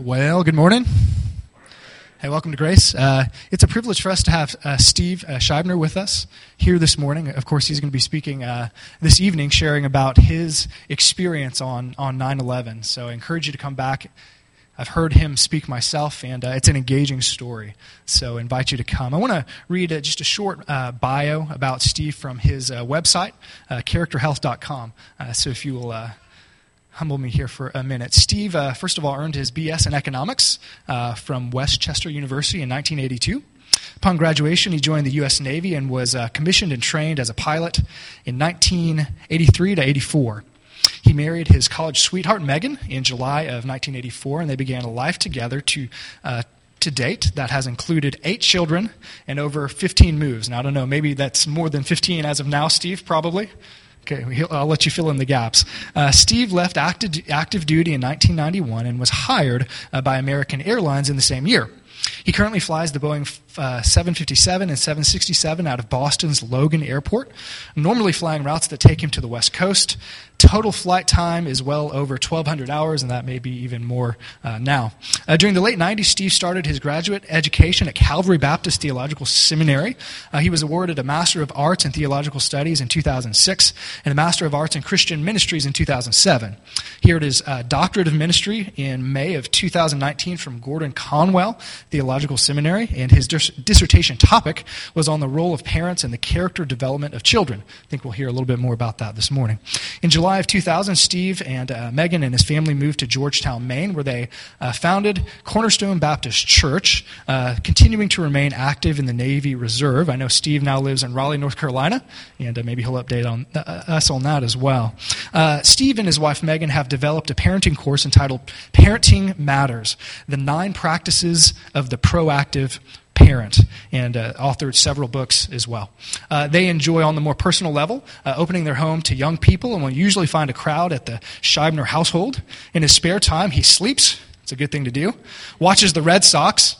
Well, good morning. Hey, welcome to Grace. Uh, it's a privilege for us to have uh, Steve uh, Scheibner with us here this morning. Of course, he's going to be speaking uh, this evening, sharing about his experience on, on 9 11. So I encourage you to come back. I've heard him speak myself, and uh, it's an engaging story. So I invite you to come. I want to read uh, just a short bio about Steve from his website, characterhealth.com. so if you will humble me here for a minute. Steve, uh, first of all, earned his BS in economics uh, from West Chester University in 1982. Upon graduation, he joined the U.S. Navy and was uh, commissioned and trained as a pilot in 1983 to 84. He married his college sweetheart, Megan, in July of 1984, and they began a life together to uh, to date that has included eight children and over 15 moves. Now, I don't know, maybe that's more than 15 as of now, Steve, probably. Okay, I'll let you fill in the gaps. Uh, Steve left active, active duty in 1991 and was hired uh, by American Airlines in the same year. He currently flies the Boeing uh, 757 and 767 out of Boston's Logan Airport, normally flying routes that take him to the West Coast. Total flight time is well over 1,200 hours, and that may be even more uh, now. Uh, during the late 90s, Steve started his graduate education at Calvary Baptist Theological Seminary. Uh, he was awarded a Master of Arts in Theological Studies in 2006 and a Master of Arts in Christian Ministries in 2007. He earned his uh, Doctorate of Ministry in May of 2019 from Gordon Conwell Theological Seminary, and his dis- dissertation topic was on the role of parents in the character development of children. I think we'll hear a little bit more about that this morning. In July, of 2000, Steve and uh, Megan and his family moved to Georgetown, Maine, where they uh, founded Cornerstone Baptist Church, uh, continuing to remain active in the Navy Reserve. I know Steve now lives in Raleigh, North Carolina, and uh, maybe he'll update on, uh, us on that as well. Uh, Steve and his wife Megan have developed a parenting course entitled Parenting Matters The Nine Practices of the Proactive parent and uh, authored several books as well. Uh, they enjoy, on the more personal level, uh, opening their home to young people and will usually find a crowd at the Scheibner household. In his spare time, he sleeps. It's a good thing to do. Watches the Red Sox.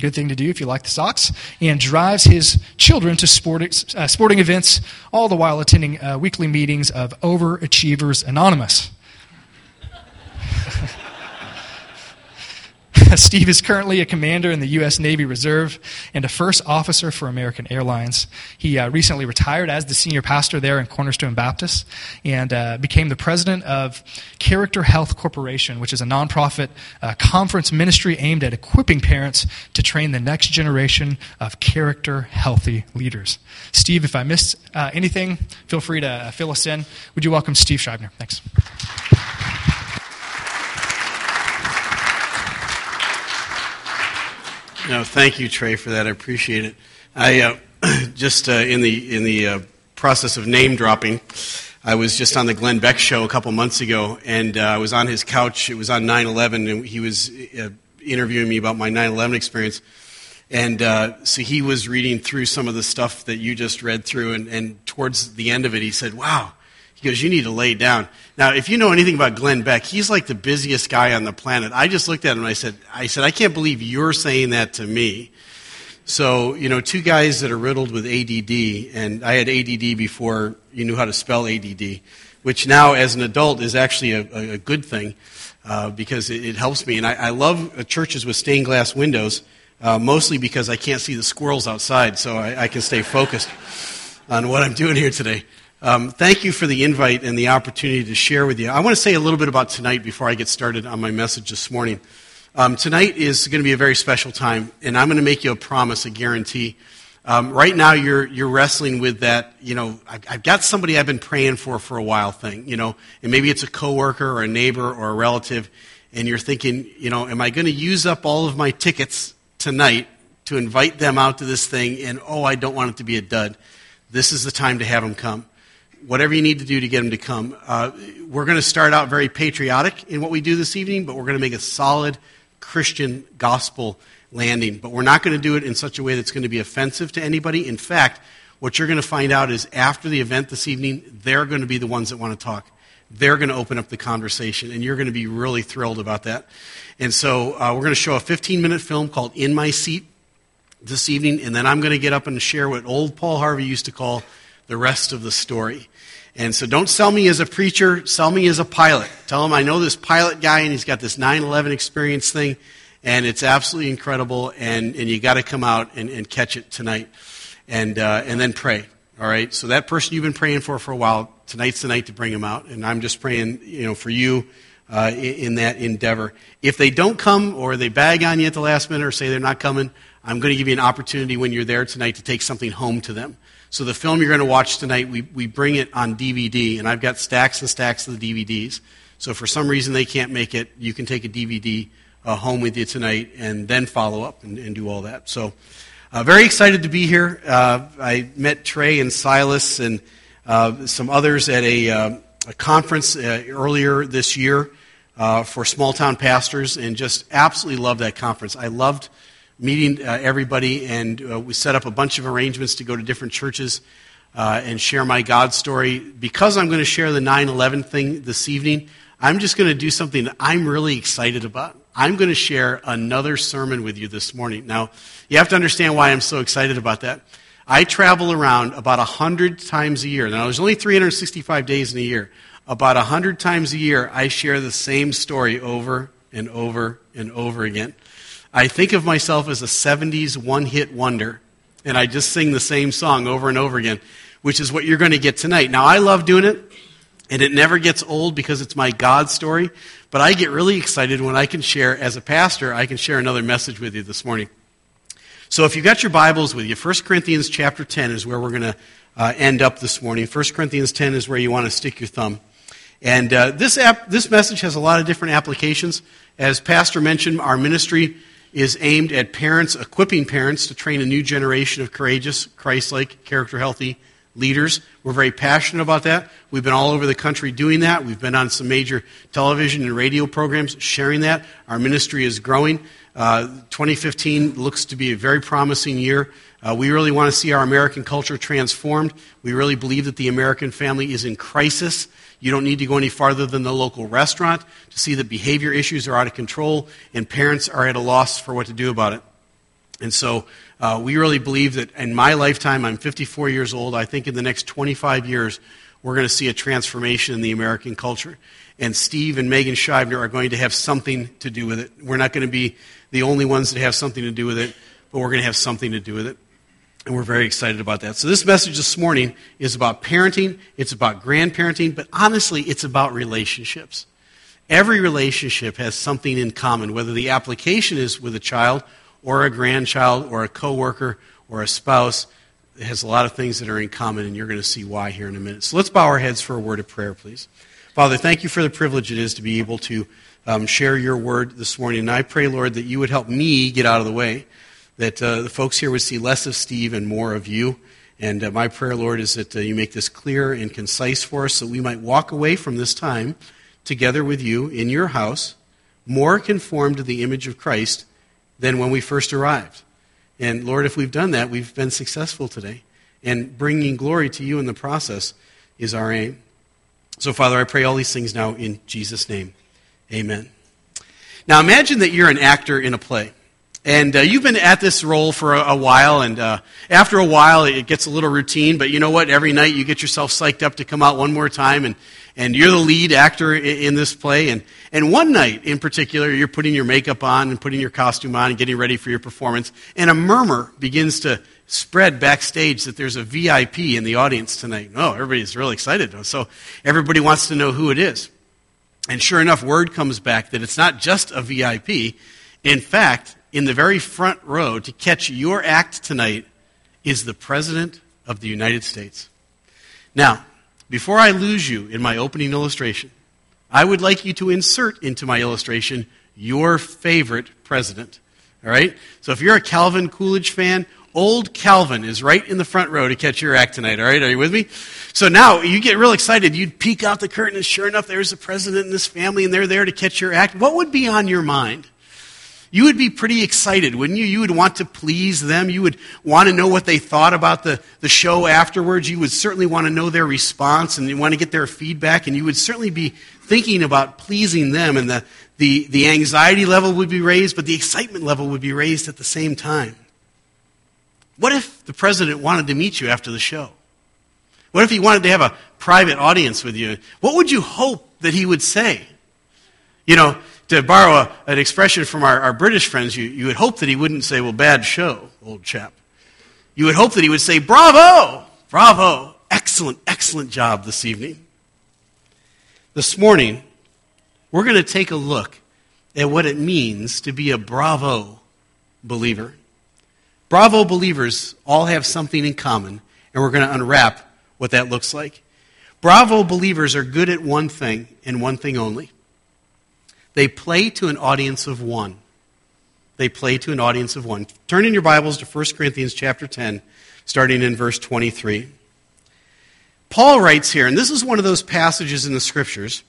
Good thing to do if you like the Sox. And drives his children to sporting, uh, sporting events, all the while attending uh, weekly meetings of Overachievers Anonymous. Steve is currently a commander in the U.S. Navy Reserve and a first officer for American Airlines. He uh, recently retired as the senior pastor there in Cornerstone Baptist and uh, became the president of Character Health Corporation, which is a nonprofit uh, conference ministry aimed at equipping parents to train the next generation of character healthy leaders. Steve, if I missed uh, anything, feel free to uh, fill us in. Would you welcome Steve Scheibner? Thanks. No, thank you, Trey, for that. I appreciate it. I uh, just uh, in the in the uh, process of name dropping, I was just on the Glenn Beck show a couple months ago, and uh, I was on his couch. It was on 9/11, and he was uh, interviewing me about my 9/11 experience. And uh, so he was reading through some of the stuff that you just read through, and, and towards the end of it, he said, "Wow." He goes, You need to lay down. Now, if you know anything about Glenn Beck, he's like the busiest guy on the planet. I just looked at him and I said, I said, I can't believe you're saying that to me. So, you know, two guys that are riddled with ADD, and I had ADD before you knew how to spell ADD, which now as an adult is actually a, a good thing uh, because it, it, helps me. And I, I love uh, churches with stained glass windows, uh, mostly because I can't see the squirrels outside, so I, I can stay focused on what I'm doing here today. Um, thank you for the invite and the opportunity to share with you. I want to say a little bit about tonight before I get started on my message this morning. Um, tonight is going to be a very special time, and I'm going to make you a promise, a guarantee. Um, right now, you're, you're wrestling with that, you know, I've, I've, got somebody I've been praying for for a while thing, you know, and maybe it's a coworker or a neighbor or a relative, and you're thinking, you know, am I going to use up all of my tickets tonight to invite them out to this thing, and oh, I don't want it to be a dud. This is the time to have them come whatever you need to do to get them to come. Uh, we're going to start out very patriotic in what we do this evening, but we're going to make a solid Christian gospel landing. But we're not going to do it in such a way that's going to be offensive to anybody. In fact, what you're going to find out is after the event this evening, they're going to be the ones that want to talk. They're going to open up the conversation, and you're going to be really thrilled about that. And so uh, we're going to show a 15 minute film called In My Seat this evening, and then I'm going to get up and share what old Paul Harvey used to call the rest of the story. And so don't sell me as a preacher, sell me as a pilot. Tell him I know this pilot guy and he's got this 9 11 experience thing, and it's absolutely incredible, and, and you got to come out and, and catch it tonight. And, uh, and then pray. All right? So that person you've been praying for for a while, tonight's the night to bring him out. And I'm just praying, you know, for you uh, in that endeavor. If they don't come or they bag on you at the last minute or say they're not coming, I'm going to give you an opportunity when you're there tonight to take something home to them. So the film you're going to watch tonight, we, we bring it on DVD, and I've got stacks and stacks of the DVDs. So for some reason they can't make it, you can take a DVD uh, home with you tonight and then follow up and, and do all that. So uh, very excited to be here. Uh, I met Trey and Silas and uh, some others at a, uh, a conference uh, earlier this year for small town pastors and just absolutely loved that conference. I loved meeting uh, everybody, and uh, we set up a bunch of arrangements to go to different churches uh, and share my God story. Because I'm going to share the 9 11 thing this evening, I'm just going to do something that I'm really excited about. I'm going to share another sermon with you this morning. Now, you have to understand why I'm so excited about that. I travel around about 100 times a year. Now, there's only 365 days in a year. About 100 times a year, I share the same story over and over and over again. I think of myself as a 70s one hit wonder, and I just sing the same song over and over again, which is what you're going to get tonight. Now, I love doing it, and it never gets old because it's my God story, but I get really excited when I can share, as a pastor, I can share another message with you this morning. So if you've got your Bibles with you, 1 Corinthians chapter 10 is where we're going to uh, end up this morning. 1 Corinthians 10 is where you want to stick your thumb. And uh, this, app, this message has a lot of different applications. As Pastor mentioned, our ministry is aimed at parents, equipping parents to train a new generation of courageous, Christ like, character healthy leaders. We're very passionate about that. We've been all over the country doing that. We've been on some major television and radio programs sharing that. Our ministry is growing. Uh, 2015 looks to be a very promising year. Uh, we really want to see our American culture transformed. We really believe that the American family is in crisis. You don't need to go any farther than the local restaurant to see that behavior issues are out of control and parents are at a loss for what to do about it. And so uh, we really believe that in my lifetime, I'm 54 years old, I think in the next 25 years, we're going to see a transformation in the American culture. And Steve and Megan Scheibner are going to have something to do with it. We're not going to be the only ones that have something to do with it, but we're going to have something to do with it. And we're very excited about that. So, this message this morning is about parenting, it's about grandparenting, but honestly, it's about relationships. Every relationship has something in common, whether the application is with a child or a grandchild or a coworker or a spouse. It has a lot of things that are in common, and you're going to see why here in a minute. So let's bow our heads for a word of prayer, please. Father, thank you for the privilege it is to be able to um, share your word this morning. And I pray, Lord, that you would help me get out of the way, that uh, the folks here would see less of Steve and more of you. And uh, my prayer, Lord, is that uh, you make this clear and concise for us so we might walk away from this time together with you in your house, more conformed to the image of Christ than when we first arrived. And Lord, if we've done that, we've been successful today. And bringing glory to you in the process is our aim. So, Father, I pray all these things now in Jesus' name. Amen. Now imagine that you're an actor in a play. And uh, you've been at this role for a, a while, and uh, after a while, it gets a little routine. But you know what? Every night you get yourself psyched up to come out one more time, and, and you're the lead actor in, in this play. And, and one night in particular, you're putting your makeup on and putting your costume on and getting ready for your performance, and a murmur begins to spread backstage that there's a VIP in the audience tonight. Oh, everybody's really excited. So everybody wants to know who it is. And sure enough, word comes back that it's not just a VIP. In fact, in the very front row to catch your act tonight is the President of the United States. Now, before I lose you in my opening illustration, I would like you to insert into my illustration your favorite president. All right? So if you're a Calvin Coolidge fan Old Calvin is right in the front row to catch your act tonight, all right? Are you with me? So now you get real excited. You'd peek out the curtain, and sure enough, there's the president and his family, and they're there to catch your act. What would be on your mind? You would be pretty excited, wouldn't you? You would want to please them. You would want to know what they thought about the, the show afterwards. You would certainly want to know their response and you want to get their feedback, and you would certainly be thinking about pleasing them, and the, the, the anxiety level would be raised, but the excitement level would be raised at the same time. What if the president wanted to meet you after the show? What if he wanted to have a private audience with you? What would you hope that he would say? You know, to borrow a, an expression from our, our British friends, you, you would hope that he wouldn't say, well, bad show, old chap. You would hope that he would say, bravo, bravo, excellent, excellent job this evening. This morning, we're going to take a look at what it means to be a bravo believer. Bravo believers all have something in common, and we're going to unwrap what that looks like. Bravo believers are good at one thing and one thing only. They play to an audience of one. They play to an audience of one. Turn in your Bibles to 1 Corinthians chapter 10, starting in verse 23. Paul writes here, and this is one of those passages in the scriptures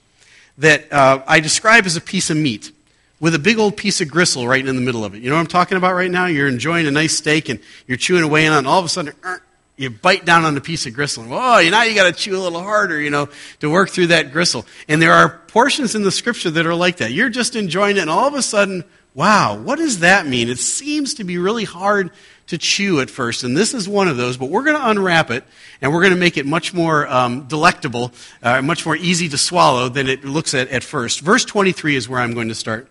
that uh, I describe as a piece of meat with a big old piece of gristle right in the middle of it. You know what I'm talking about right now? You're enjoying a nice steak and you're chewing away on it, and all of a sudden, er, you bite down on a piece of gristle. And, oh, now you got to chew a little harder, you know, to work through that gristle. And there are portions in the scripture that are like that. You're just enjoying it, and all of a sudden, wow, what does that mean? It seems to be really hard to chew at first, and this is one of those, but we're going to unwrap it, and we're going to make it much more um, delectable, uh, much more easy to swallow than it looks at at first. Verse 23 is where I'm going to start.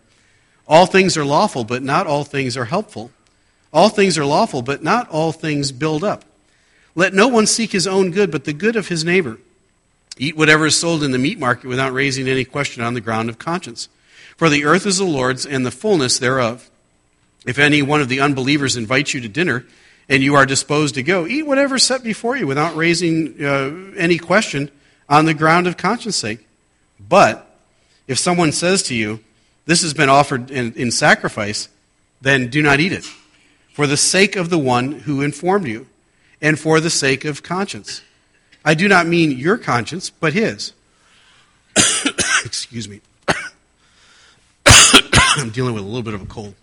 All things are lawful, but not all things are helpful. All things are lawful, but not all things build up. Let no one seek his own good, but the good of his neighbor. Eat whatever is sold in the meat market without raising any question on the ground of conscience. For the earth is the Lord's and the fullness thereof. If any one of the unbelievers invites you to dinner and you are disposed to go, eat whatever is set before you without raising uh, any question on the ground of conscience sake. But if someone says to you, This has been offered in, in sacrifice, then do not eat it, for the sake of the one who informed you, and for the sake of conscience. I do not mean your conscience, but his. Excuse me. I'm dealing with a little bit of a cold.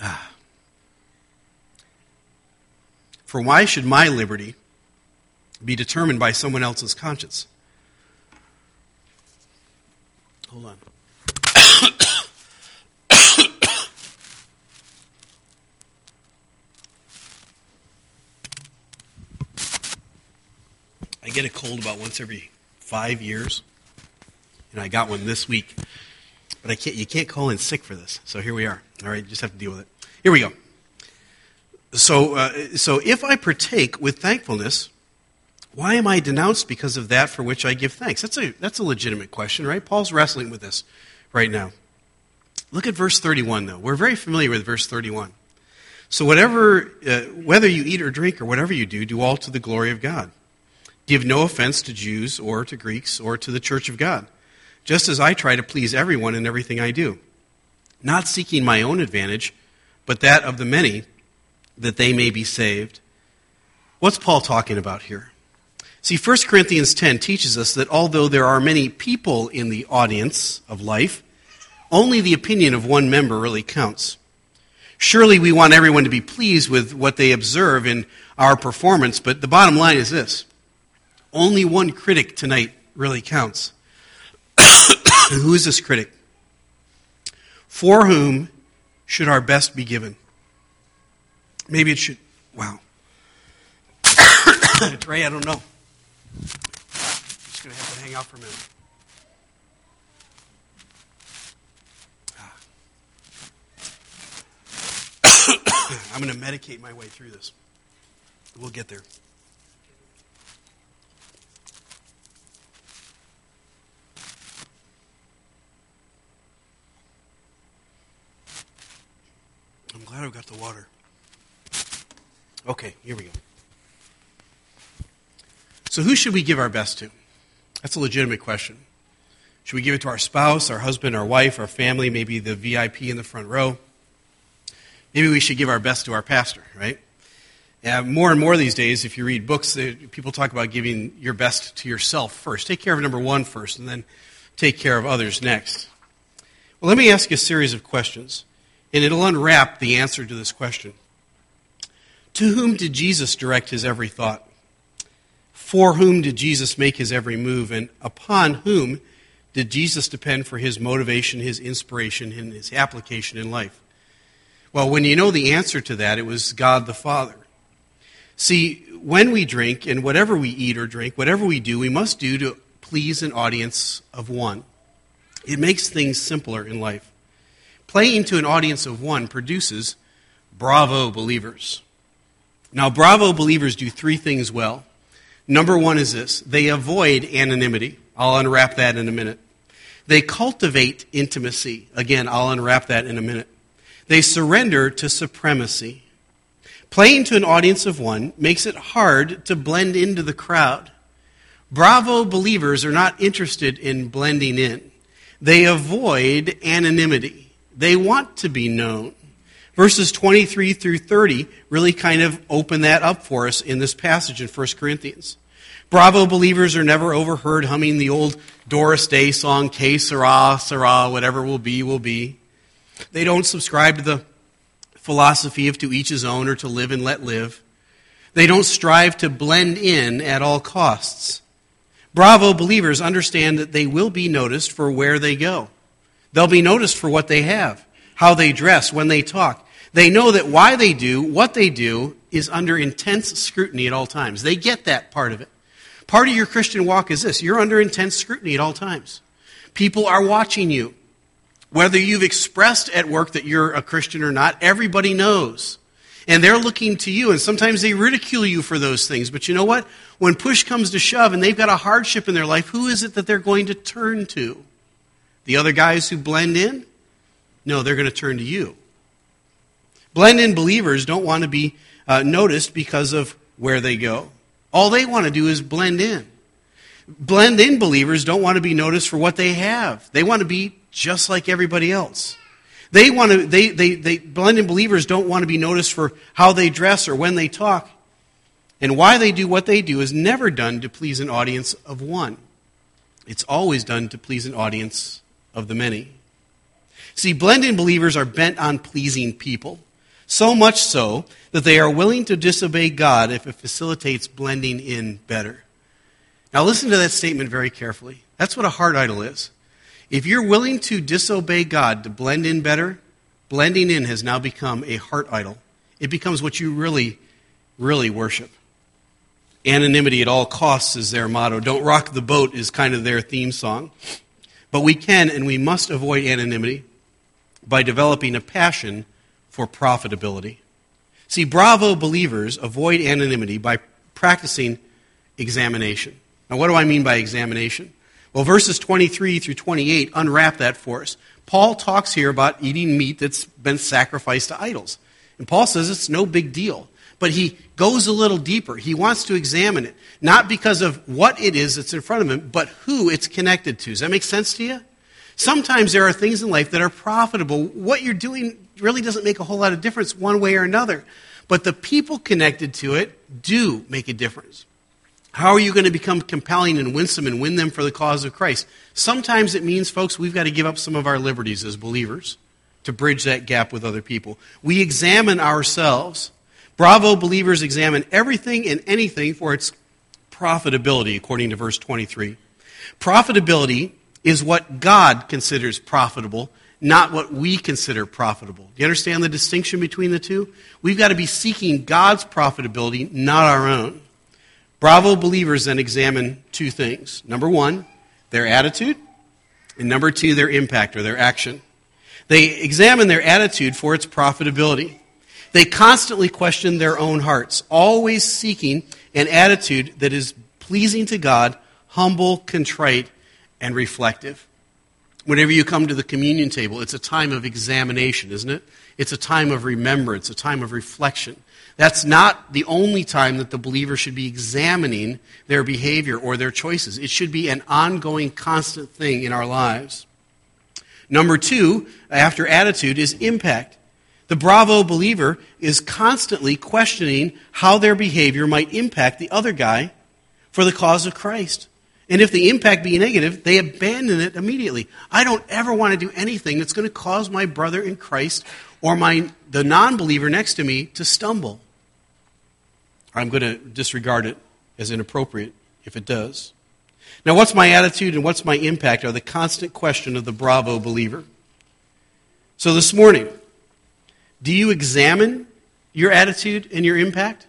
Ah. For why should my liberty be determined by someone else's conscience? Hold on. I get a cold about once every five years, and I got one this week. But I can't, you can't call in sick for this. So here we are. All right, just have to deal with it. Here we go. So, uh, so if I partake with thankfulness, why am I denounced because of that for which I give thanks? That's a, that's a legitimate question, right? Paul's wrestling with this right now. Look at verse 31, though. We're very familiar with verse 31. So, whatever, uh, whether you eat or drink or whatever you do, do all to the glory of God. Give no offense to Jews or to Greeks or to the church of God just as I try to please everyone in everything I do, not seeking my own advantage, but that of the many, that they may be saved. What's Paul talking about here? See, 1 Corinthians 10 teaches us that although there are many people in the audience of life, only the opinion of one member really counts. Surely we want everyone to be pleased with what they observe in our performance, but the bottom line is this only one critic tonight really counts. Who is this critic? For whom should our best be given? Maybe it should. Wow. Trey, I don't know. I'm just going to have to hang out for a minute. I'm going to medicate my way through this. We'll get there. Glad I've got the water. Okay, here we go. So, who should we give our best to? That's a legitimate question. Should we give it to our spouse, our husband, our wife, our family, maybe the VIP in the front row? Maybe we should give our best to our pastor, right? Yeah, more and more these days, if you read books, people talk about giving your best to yourself first. Take care of number one first, and then take care of others next. Well, let me ask you a series of questions and it'll unwrap the answer to this question. To whom did Jesus direct his every thought? For whom did Jesus make his every move? And upon whom did Jesus depend for his motivation, his inspiration, and his application in life? Well, when you know the answer to that, it was God the Father. See, when we drink and whatever we eat or drink, whatever we do, we must do to please an audience of one. It makes things simpler in life. Playing to an audience of one produces bravo believers. Now, bravo believers do three things well. Number one is this they avoid anonymity. I'll unwrap that in a minute. They cultivate intimacy. Again, I'll unwrap that in a minute. They surrender to supremacy. Playing to an audience of one makes it hard to blend into the crowd. Bravo believers are not interested in blending in. They avoid anonymity. They want to be known. Verses 23 through 30 really kind of open that up for us in this passage in 1 Corinthians. Bravo believers are never overheard humming the old Doris Day song, Que sera, sera, whatever will be, will be. They don't subscribe to the philosophy of to each his own or to live and let live. They don't strive to blend in at all costs. Bravo believers understand that they will be noticed for where they go. They'll be noticed for what they have, how they dress, when they talk. They know that why they do what they do is under intense scrutiny at all times. They get that part of it. Part of your Christian walk is this you're under intense scrutiny at all times. People are watching you. Whether you've expressed at work that you're a Christian or not, everybody knows. And they're looking to you, and sometimes they ridicule you for those things. But you know what? When push comes to shove and they've got a hardship in their life, who is it that they're going to turn to? The other guys who blend in? No, they're going to turn to you. Blend in believers don't want to be uh, noticed because of where they go. All they want to do is blend in. Blend in believers don't want to be noticed for what they have. They want to be just like everybody else. They want to, they, they, they, blend in believers don't want to be noticed for how they dress or when they talk. And why they do what they do is never done to please an audience of one. It's always done to please an audience of the many. See, blend in believers are bent on pleasing people, so much so that they are willing to disobey God if it facilitates blending in better. Now, listen to that statement very carefully. That's what a heart idol is. If you're willing to disobey God to blend in better, blending in has now become a heart idol. It becomes what you really, really worship. Anonymity at all costs is their motto. Don't rock the boat is kind of their theme song. But we can and we must avoid anonymity by developing a passion for profitability. See, bravo believers avoid anonymity by practicing examination. Now, what do I mean by examination? Well, verses 23 through 28 unwrap that for us. Paul talks here about eating meat that's been sacrificed to idols. And Paul says it's no big deal. But he goes a little deeper. He wants to examine it, not because of what it is that's in front of him, but who it's connected to. Does that make sense to you? Sometimes there are things in life that are profitable. What you're doing really doesn't make a whole lot of difference one way or another. But the people connected to it do make a difference. How are you going to become compelling and winsome and win them for the cause of Christ? Sometimes it means, folks, we've got to give up some of our liberties as believers to bridge that gap with other people. We examine ourselves. Bravo believers examine everything and anything for its profitability, according to verse 23. Profitability is what God considers profitable, not what we consider profitable. Do you understand the distinction between the two? We've got to be seeking God's profitability, not our own. Bravo believers then examine two things. Number one, their attitude, and number two, their impact or their action. They examine their attitude for its profitability. They constantly question their own hearts, always seeking an attitude that is pleasing to God, humble, contrite, and reflective. Whenever you come to the communion table, it's a time of examination, isn't it? It's a time of remembrance, a time of reflection. That's not the only time that the believer should be examining their behavior or their choices. It should be an ongoing, constant thing in our lives. Number two, after attitude, is impact. The bravo believer is constantly questioning how their behavior might impact the other guy for the cause of Christ. And if the impact be negative, they abandon it immediately. I don't ever want to do anything that's going to cause my brother in Christ or my, the non believer next to me to stumble. I'm going to disregard it as inappropriate if it does. Now, what's my attitude and what's my impact are the constant question of the bravo believer. So this morning, Do you examine your attitude and your impact?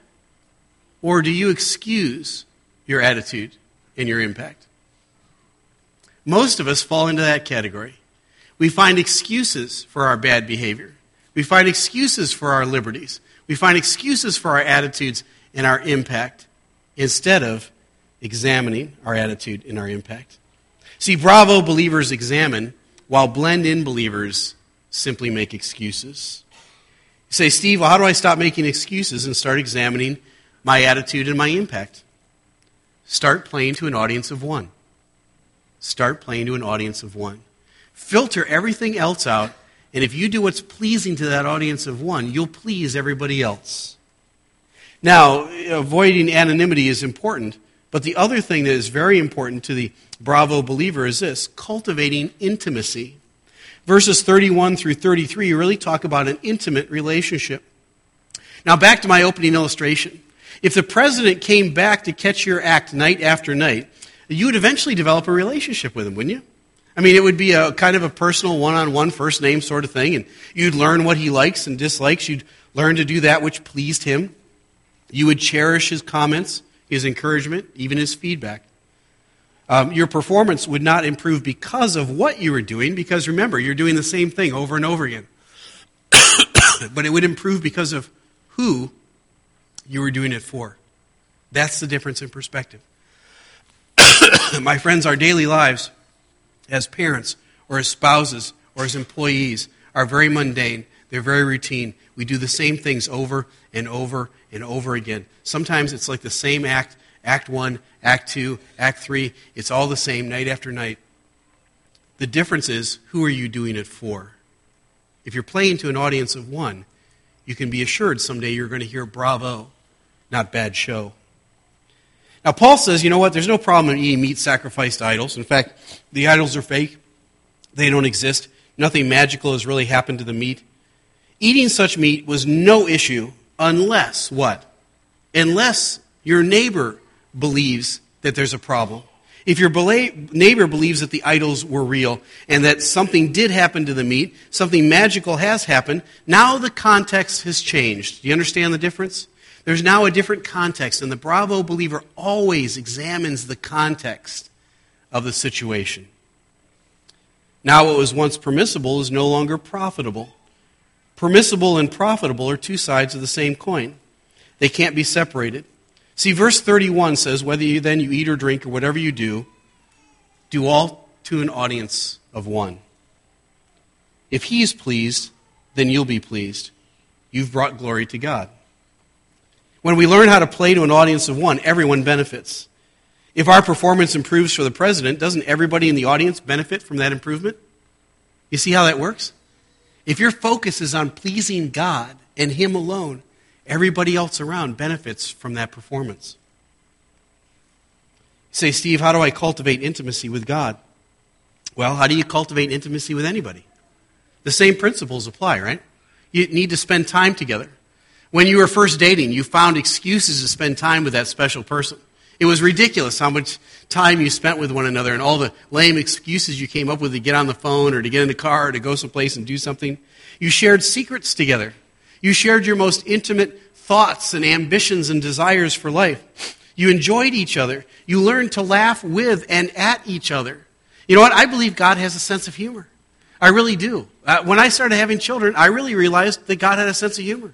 Or do you excuse your attitude and your impact? Most of us fall into that category. We find excuses for our bad behavior. We find excuses for our liberties. We find excuses for our attitudes and our impact instead of examining our attitude and our impact. See, bravo believers examine, while blend in believers simply make excuses. Say, Steve, well, how do I stop making excuses and start examining my attitude and my impact? Start playing to an audience of one. Start playing to an audience of one. Filter everything else out, and if you do what's pleasing to that audience of one, you'll please everybody else. Now, avoiding anonymity is important, but the other thing that is very important to the Bravo believer is this cultivating intimacy. Verses 31 through 33 really talk about an intimate relationship. Now, back to my opening illustration. If the president came back to catch your act night after night, you would eventually develop a relationship with him, wouldn't you? I mean, it would be a kind of a personal one on one first name sort of thing, and you'd learn what he likes and dislikes. You'd learn to do that which pleased him. You would cherish his comments, his encouragement, even his feedback. Um, your performance would not improve because of what you were doing, because remember, you're doing the same thing over and over again. but it would improve because of who you were doing it for. That's the difference in perspective. My friends, our daily lives as parents or as spouses or as employees are very mundane. They're very routine. We do the same things over and over and over again. Sometimes it's like the same act Act 1, Act 2, Act 3. It's all the same night after night. The difference is who are you doing it for? If you're playing to an audience of one, you can be assured someday you're going to hear bravo, not bad show. Now, Paul says, you know what? There's no problem in eating meat sacrificed to idols. In fact, the idols are fake, they don't exist. Nothing magical has really happened to the meat. Eating such meat was no issue unless what? Unless your neighbor believes that there's a problem. If your neighbor believes that the idols were real and that something did happen to the meat, something magical has happened, now the context has changed. Do you understand the difference? There's now a different context, and the Bravo believer always examines the context of the situation. Now, what was once permissible is no longer profitable. Permissible and profitable are two sides of the same coin, they can't be separated. See, verse 31 says, Whether you then you eat or drink or whatever you do, do all to an audience of one. If he is pleased, then you'll be pleased. You've brought glory to God. When we learn how to play to an audience of one, everyone benefits. If our performance improves for the president, doesn't everybody in the audience benefit from that improvement? You see how that works? If your focus is on pleasing God and Him alone, Everybody else around benefits from that performance. Say, Steve, how do I cultivate intimacy with God? Well, how do you cultivate intimacy with anybody? The same principles apply, right? You need to spend time together. When you were first dating, you found excuses to spend time with that special person. It was ridiculous how much time you spent with one another and all the lame excuses you came up with to get on the phone or to get in the car or to go someplace and do something. You shared secrets together. You shared your most intimate thoughts and ambitions and desires for life. You enjoyed each other. You learned to laugh with and at each other. You know what? I believe God has a sense of humor. I really do. Uh, when I started having children, I really realized that God had a sense of humor.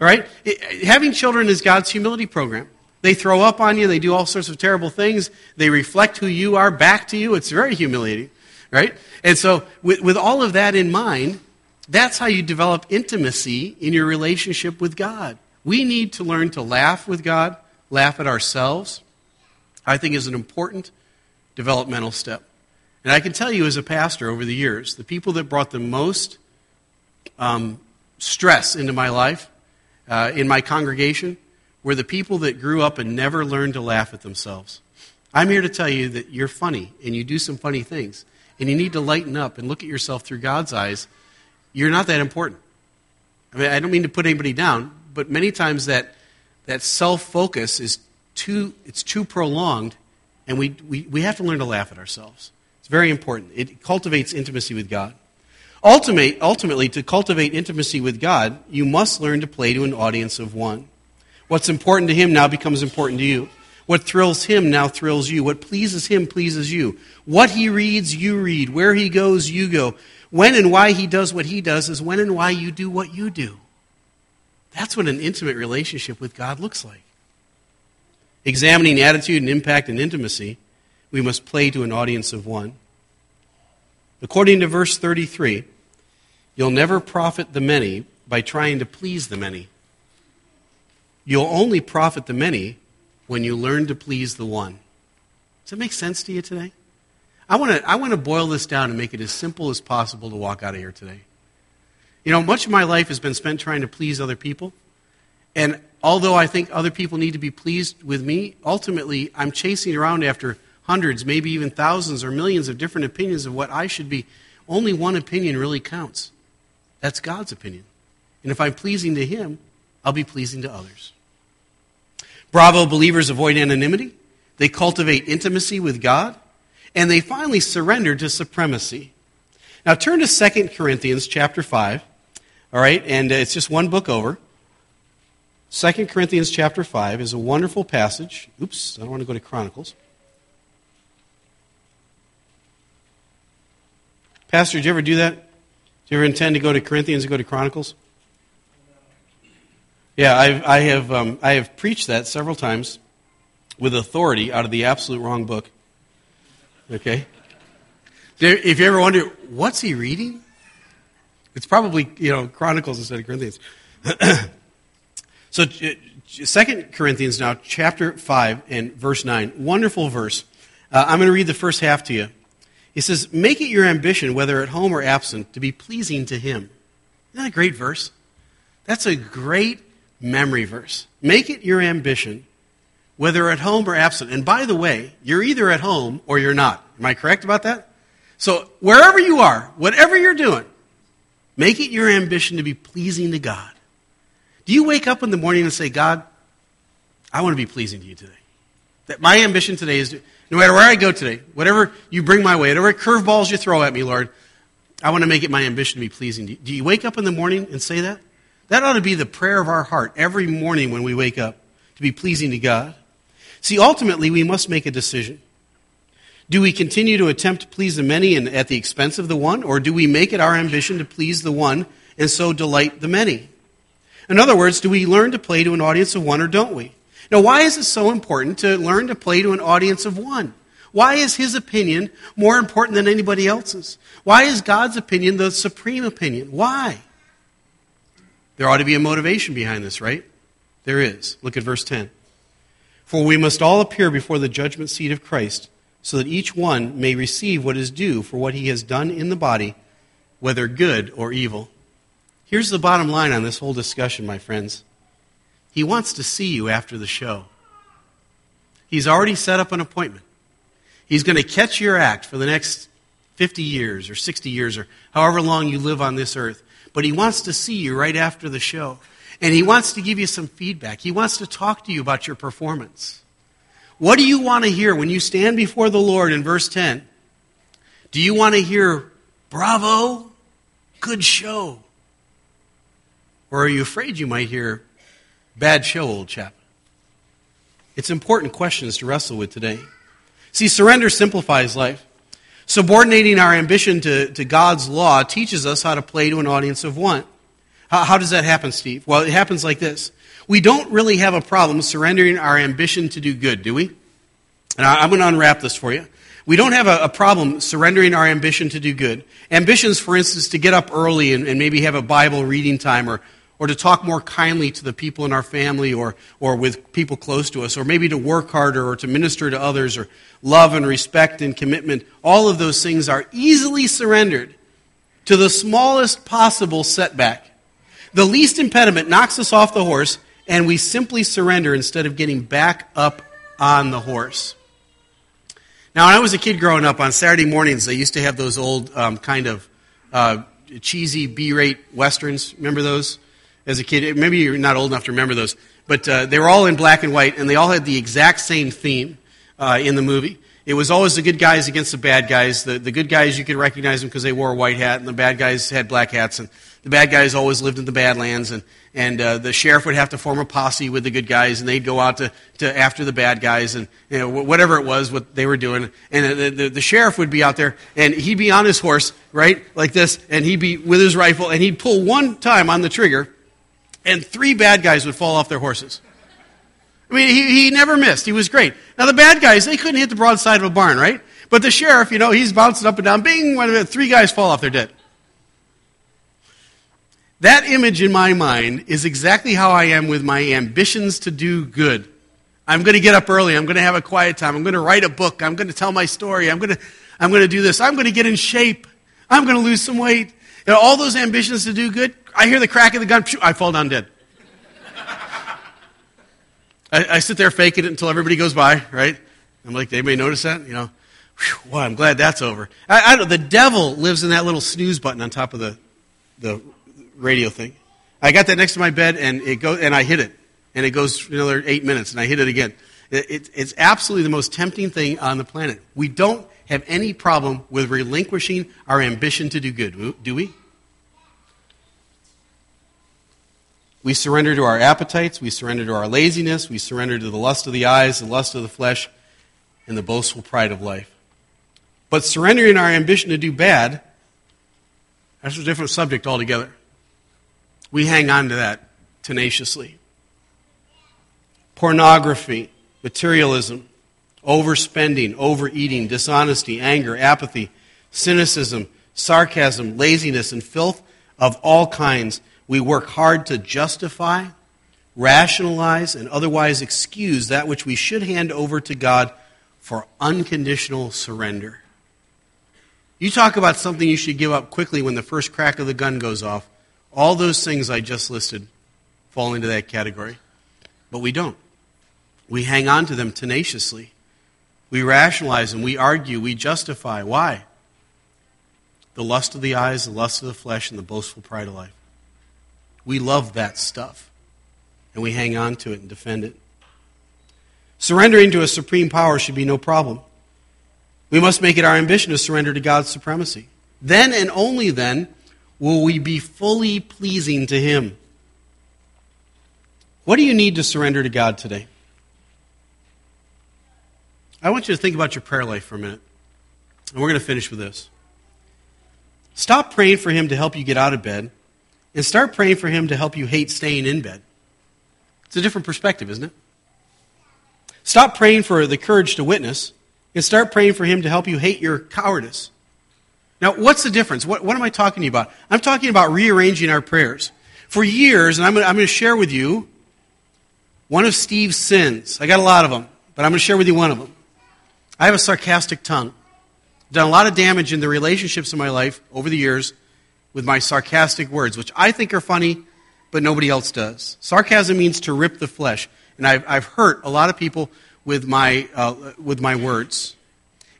All right? It, having children is God's humility program. They throw up on you, they do all sorts of terrible things, they reflect who you are back to you. It's very humiliating, right? And so, with, with all of that in mind, that's how you develop intimacy in your relationship with God. We need to learn to laugh with God, laugh at ourselves. I think is an important developmental step. And I can tell you as a pastor over the years, the people that brought the most um, stress into my life, uh, in my congregation, were the people that grew up and never learned to laugh at themselves. I'm here to tell you that you're funny and you do some funny things. And you need to lighten up and look at yourself through God's eyes you're not that important. I mean, I don't mean to put anybody down, but many times that, that self focus is too, it's too prolonged, and we, we, we have to learn to laugh at ourselves. It's very important. It cultivates intimacy with God. Ultimate, ultimately, to cultivate intimacy with God, you must learn to play to an audience of one. What's important to Him now becomes important to you. What thrills Him now thrills you. What pleases Him pleases you. What He reads, you read. Where He goes, you go. When and why He does what He does is when and why you do what you do. That's what an intimate relationship with God looks like. Examining attitude and impact and intimacy, we must play to an audience of one. According to verse 33, you'll never profit the many by trying to please the many. You'll only profit the many when you learn to please the one. Does that make sense to you today? I want to I want to boil this down and make it as simple as possible to walk out of here today. You know, much of my life has been spent trying to please other people. And although I think other people need to be pleased with me, ultimately I'm chasing around after hundreds, maybe even thousands or millions of different opinions of what I should be. Only one opinion really counts. That's God's opinion. And if I'm pleasing to Him, I'll be pleasing to others. Bravo believers avoid anonymity. They cultivate intimacy with God. And they finally surrendered to supremacy. Now turn to 2 Corinthians chapter 5. All right, and it's just one book over. 2 Corinthians chapter 5 is a wonderful passage. Oops, I don't want to go to Chronicles. Pastor, did you ever do that? Do you ever intend to go to Corinthians and go to Chronicles? Yeah, I've, I have, um, I have preached that several times with authority out of the absolute wrong book. Okay? If you ever wonder, what's he reading? It's probably, you know, Chronicles instead of Corinthians. so, Second Corinthians now, chapter 5 and verse 9. Wonderful verse. Uh, I'm going to read the first half to you. He says, Make it your ambition, whether at home or absent, to be pleasing to Him. Isn't that a great verse? That's a great memory verse. Make it your ambition, whether at home or absent. And by the way, you're either at home or you're not. Am I correct about that? So, wherever you are, whatever you're doing, make it your ambition to be pleasing to God. Do you wake up in the morning and say, God, I want to be pleasing to you today? That my ambition today is to, no matter where I go today, whatever you bring my way, whatever curveballs you throw at me, Lord, I want to make it my ambition to be pleasing to you. Do you wake up in the morning and say that? That ought to be the prayer of our heart every morning when we wake up, to be pleasing to God. See, ultimately, we must make a decision. Do we continue to attempt to please the many and at the expense of the one, or do we make it our ambition to please the one and so delight the many? In other words, do we learn to play to an audience of one or don't we? Now, why is it so important to learn to play to an audience of one? Why is his opinion more important than anybody else's? Why is God's opinion the supreme opinion? Why? There ought to be a motivation behind this, right? There is. Look at verse 10. For we must all appear before the judgment seat of Christ, so that each one may receive what is due for what he has done in the body, whether good or evil. Here's the bottom line on this whole discussion, my friends. He wants to see you after the show. He's already set up an appointment. He's going to catch your act for the next 50 years or 60 years or however long you live on this earth. But he wants to see you right after the show. And he wants to give you some feedback. He wants to talk to you about your performance. What do you want to hear when you stand before the Lord in verse 10? Do you want to hear, bravo, good show? Or are you afraid you might hear, Bad show, old chap. It's important questions to wrestle with today. See, surrender simplifies life. Subordinating our ambition to, to God's law teaches us how to play to an audience of one. How, how does that happen, Steve? Well, it happens like this. We don't really have a problem surrendering our ambition to do good, do we? And I, I'm going to unwrap this for you. We don't have a, a, problem surrendering our ambition to do good. Ambitions, for instance, to get up early and, and maybe have a Bible reading time or, or to talk more kindly to the people in our family or, or with people close to us, or maybe to work harder or to minister to others, or love and respect and commitment, all of those things are easily surrendered to the smallest possible setback. The least impediment knocks us off the horse, and we simply surrender instead of getting back up on the horse. Now, when I was a kid growing up, on Saturday mornings, they used to have those old um, kind of uh, cheesy B rate westerns. Remember those? as a kid. Maybe you're not old enough to remember those, but uh, they were all in black and white, and they all had the exact same theme uh, in the movie. it was always the good guys against the bad guys. The, the good guys, you could recognize them because they wore a white hat, and the bad guys had black hats. And the bad guys always lived in the Badlands. And, and uh, the sheriff would have to form a posse with the good guys, and they'd go out to, to after the bad guys, and you know, whatever it was, what they were doing. And the, the, the sheriff would be out there, and he'd be on his horse, right, like this, and he'd be with his rifle, and he'd pull one time on the trigger, and three bad guys would fall off their horses. I mean, he, he never missed. He was great. Now, the bad guys, they couldn't hit the broadside of a barn, right? But the sheriff, you know, he's bouncing up and down. Bing! When three guys fall off, they're dead. That image in my mind is exactly how I am with my ambitions to do good. I'm going to get up early. I'm going to have a quiet time. I'm going to write a book. I'm going to tell my story. I'm going to, I'm going to do this. I'm going to get in shape. I'm going to lose some weight. You know, all those ambitions to do good. I hear the crack of the gun. I fall down dead. I, I, sit there faking it until everybody goes by, right? I'm like, anybody notice that? You know, whew, well, I'm glad that's over. I, I the devil lives in that little snooze button on top of the, the radio thing. I got that next to my bed, and it goes, and I hit it, and it goes another eight minutes, and I hit it again. It, it, it's absolutely the most tempting thing on the planet. We don't have any problem with relinquishing our ambition to do good, do we? We surrender to our appetites, we surrender to our laziness, we surrender to the lust of the eyes, the lust of the flesh, and the boastful pride of life. But surrendering our ambition to do bad, that's a different subject altogether. We hang on to that tenaciously. Pornography, materialism, overspending, overeating, dishonesty, anger, apathy, cynicism, sarcasm, laziness, and filth of all kinds we work hard to justify, rationalize, and otherwise excuse that which we should hand over to God for unconditional surrender. You talk about something you should give up quickly when the first crack of the gun goes off. All those things I just listed fall into that category. But we don't. We hang on to them tenaciously. We rationalize them. We argue. We justify. Why? The lust of the eyes, the lust of the flesh, and the boastful pride of life. We love that stuff, and we hang on to it and defend it. Surrendering to a supreme power should be no problem. We must make it our ambition to surrender to God's supremacy. Then and only then will we be fully pleasing to Him. What do you need to surrender to God today? I want you to think about your prayer life for a minute. And we're going to finish with this. Stop praying for Him to help you get out of bed and start praying for Him to help you hate staying in bed. It's a different perspective, isn't it? Stop praying for the courage to witness and start praying for Him to help you hate your cowardice. Now, what's the difference? What, what am I talking about? I'm talking about rearranging our prayers. For years, and I'm going, to, share with you one of Steve's sins. I got a lot of them, but I'm going to share with you one of them. I have a sarcastic tongue. Done a lot of damage in the relationships in my life over the years with my sarcastic words, which I think are funny, but nobody else does. Sarcasm means to rip the flesh, and I've, I've hurt a lot of people with my, uh, with my words.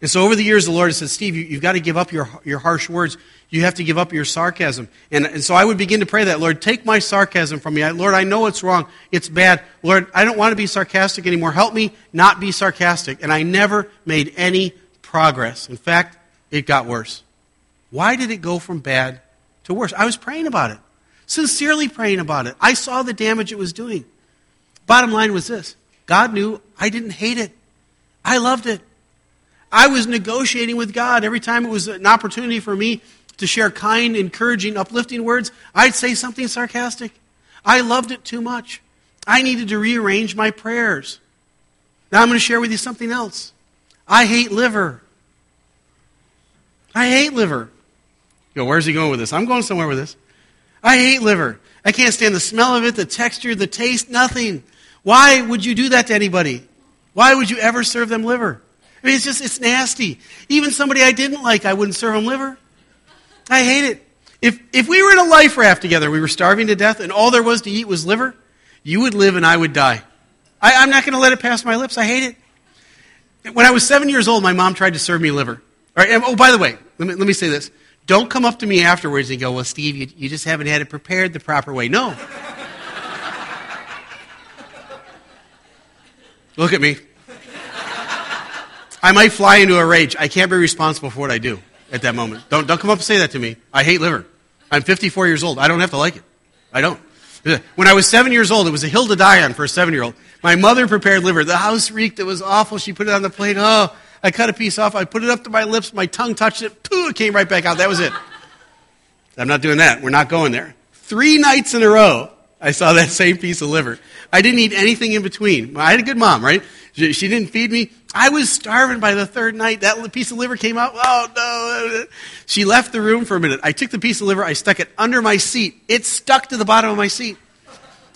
And so over the years, the Lord has said, Steve, you, have got to give up your, your harsh words. You have to give up your sarcasm. And, and so I would begin to pray that, Lord, take my sarcasm from me. I, Lord, I know it's wrong. It's bad. Lord, I don't want to be sarcastic anymore. Help me not be sarcastic. And I never made any progress. In fact, it got worse. Why did it go from bad to worse. I was praying about it, sincerely praying about it. I saw the damage it was doing. Bottom line was this God knew I didn't hate it, I loved it. I was negotiating with God every time it was an opportunity for me to share kind, encouraging, uplifting words. I'd say something sarcastic. I loved it too much. I needed to rearrange my prayers. Now I'm going to share with you something else. I hate liver. I hate liver. You go, where's he going with this? I'm going somewhere with this. I hate liver. I can't stand the smell of it, the texture, the taste, nothing. Why would you do that to anybody? Why would you ever serve them liver? I mean, it's just, it's nasty. Even somebody I didn't like, I wouldn't serve them liver. I hate it. If, if we were in a life raft together, we were starving to death, and all there was to eat was liver, you would live and I would die. I, I'm not going to let it pass my lips. I hate it. When I was seven years old, my mom tried to serve me liver. All right, oh, by the way, let me, let me say this. Don't come up to me afterwards and go, well, Steve, you, you just haven't had it prepared the proper way. No. Look at me. I might fly into a rage. I can't be responsible for what I do at that moment. Don't, don't come up and say that to me. I hate liver. I'm 54 years old. I don't have to like it. I don't. When I was seven years old, it was a hill to die on for a seven year old. My mother prepared liver. The house reeked. It was awful. She put it on the plate. Oh, I cut a piece off. I put it up to my lips. My tongue touched it. Pooh, it came right back out. That was it. I'm not doing that. We're not going there. Three nights in a row, I saw that same piece of liver. I didn't eat anything in between. I had a good mom, right? She, she didn't feed me. I was starving by the third night. That piece of liver came out. Oh, no. She left the room for a minute. I took the piece of liver, I stuck it under my seat. It stuck to the bottom of my seat.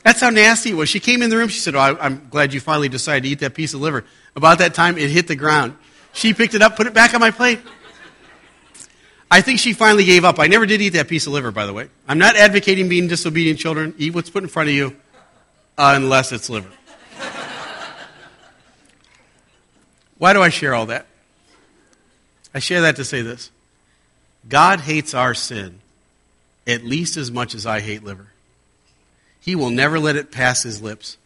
That's how nasty it was. She came in the room. She said, Oh, I'm glad you finally decided to eat that piece of liver. About that time, it hit the ground. She picked it up, put it back on my plate. I think she finally gave up. I never did eat that piece of liver, by the way. I'm not advocating being disobedient children. Eat what's put in front of you, uh, unless it's liver. Why do I share all that? I share that to say this God hates our sin at least as much as I hate liver. He will never let it pass his lips.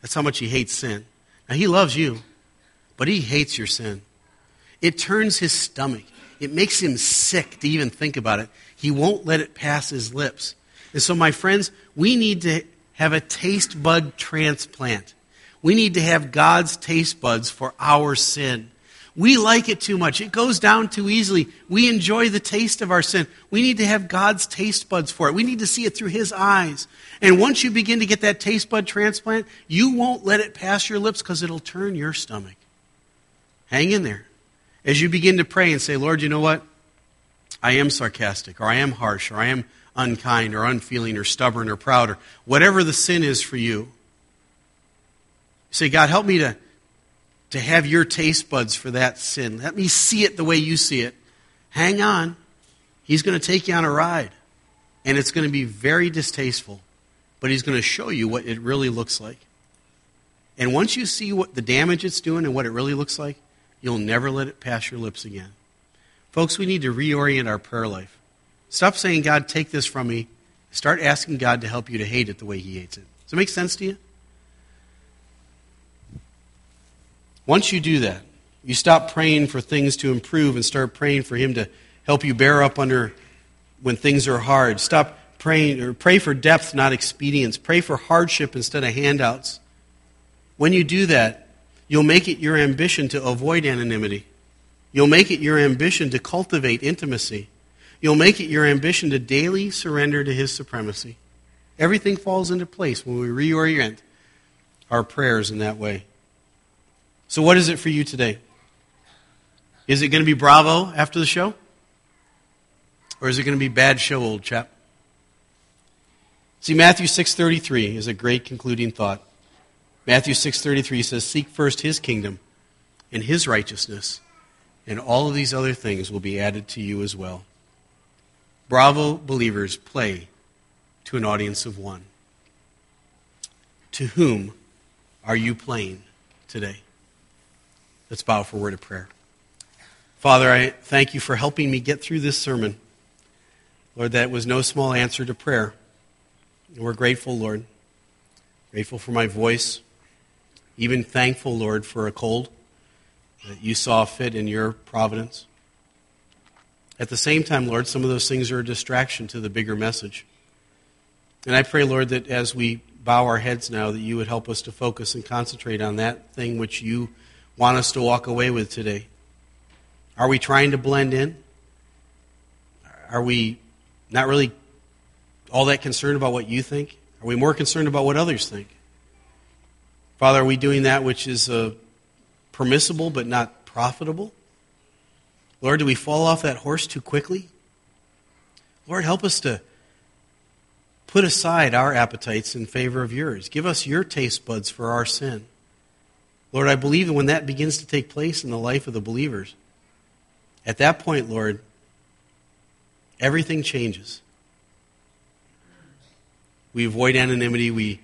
That's how much he hates sin. Now, he loves you, but he hates your sin. It turns his stomach, it makes him sick to even think about it. He won't let it pass his lips. And so, my friends, we need to have a taste bud transplant. We need to have God's taste buds for our sin. We like it too much. It goes down too easily. We enjoy the taste of our sin. We need to have God's taste buds for it. We need to see it through His eyes. And once you begin to get that taste bud transplant, you won't let it pass your lips because it'll turn your stomach. Hang in there. As you begin to pray and say, Lord, you know what? I am sarcastic, or I am harsh, or I am unkind, or unfeeling, or stubborn, or proud, or whatever the sin is for you. Say, God, help me to, to have your taste buds for that sin. Let me see it the way you see it. Hang on. He's going to take you on a ride. And it's going to be very distasteful. But he's going to show you what it really looks like. And once you see what the damage it's doing and what it really looks like, you'll never let it pass your lips again. Folks, we need to reorient our prayer life. Stop saying, God, take this from me. Start asking God to help you to hate it the way He hates it. Does it make sense to you? Once you do that, you stop praying for things to improve and start praying for Him to help you bear up under when things are hard. Stop praying or pray for depth, not expedience. Pray for hardship instead of handouts. When you do that, you'll make it your ambition to avoid anonymity. You'll make it your ambition to cultivate intimacy. You'll make it your ambition to daily surrender to His supremacy. Everything falls into place when we reorient our prayers in that way. So, what is it for you today? Is it going to be bravo after the show? Or is it going to be bad show, old chap? See, Matthew 6.33 is a great concluding thought. Matthew 6.33 says, Seek first his kingdom and his righteousness, and all of these other things will be added to you as well. Bravo, believers, play to an audience of one. To whom are you playing today? Let's bow for a word of prayer. Father, I thank you for helping me get through this sermon. Lord, that was no small answer to prayer. And we're grateful, Lord. Grateful for my voice. Even thankful, Lord, for a cold that you saw fit in your providence. At the same time, Lord, some of those things are a distraction to the bigger message. And I pray, Lord, that as we bow our heads now, that you would help us to focus and concentrate on that thing which you want us to walk away with today? Are we trying to blend in? Are we not really all that concerned about what you think? Are we more concerned about what others think? Father, are we doing that which is uh, permissible but not profitable? Lord, do we fall off that horse too quickly? Lord, help us to put aside our appetites in favor of yours. Give us your taste buds for our sin. Lord, I believe that when that begins to take place in the life of the believers, at that point, Lord, everything changes. We avoid anonymity, we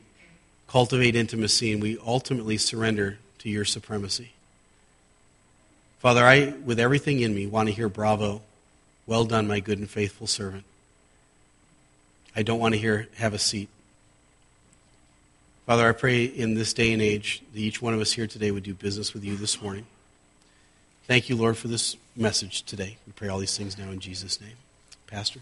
cultivate intimacy, and we ultimately surrender to your supremacy. Father, I, with everything in me, want to hear bravo. Well done, my good and faithful servant. I don't want to hear have a seat. Father, I pray in this day and age that each one of us here today would do business with you this morning. Thank you, Lord, for this message today. We pray all these things now in Jesus' name. Pastor?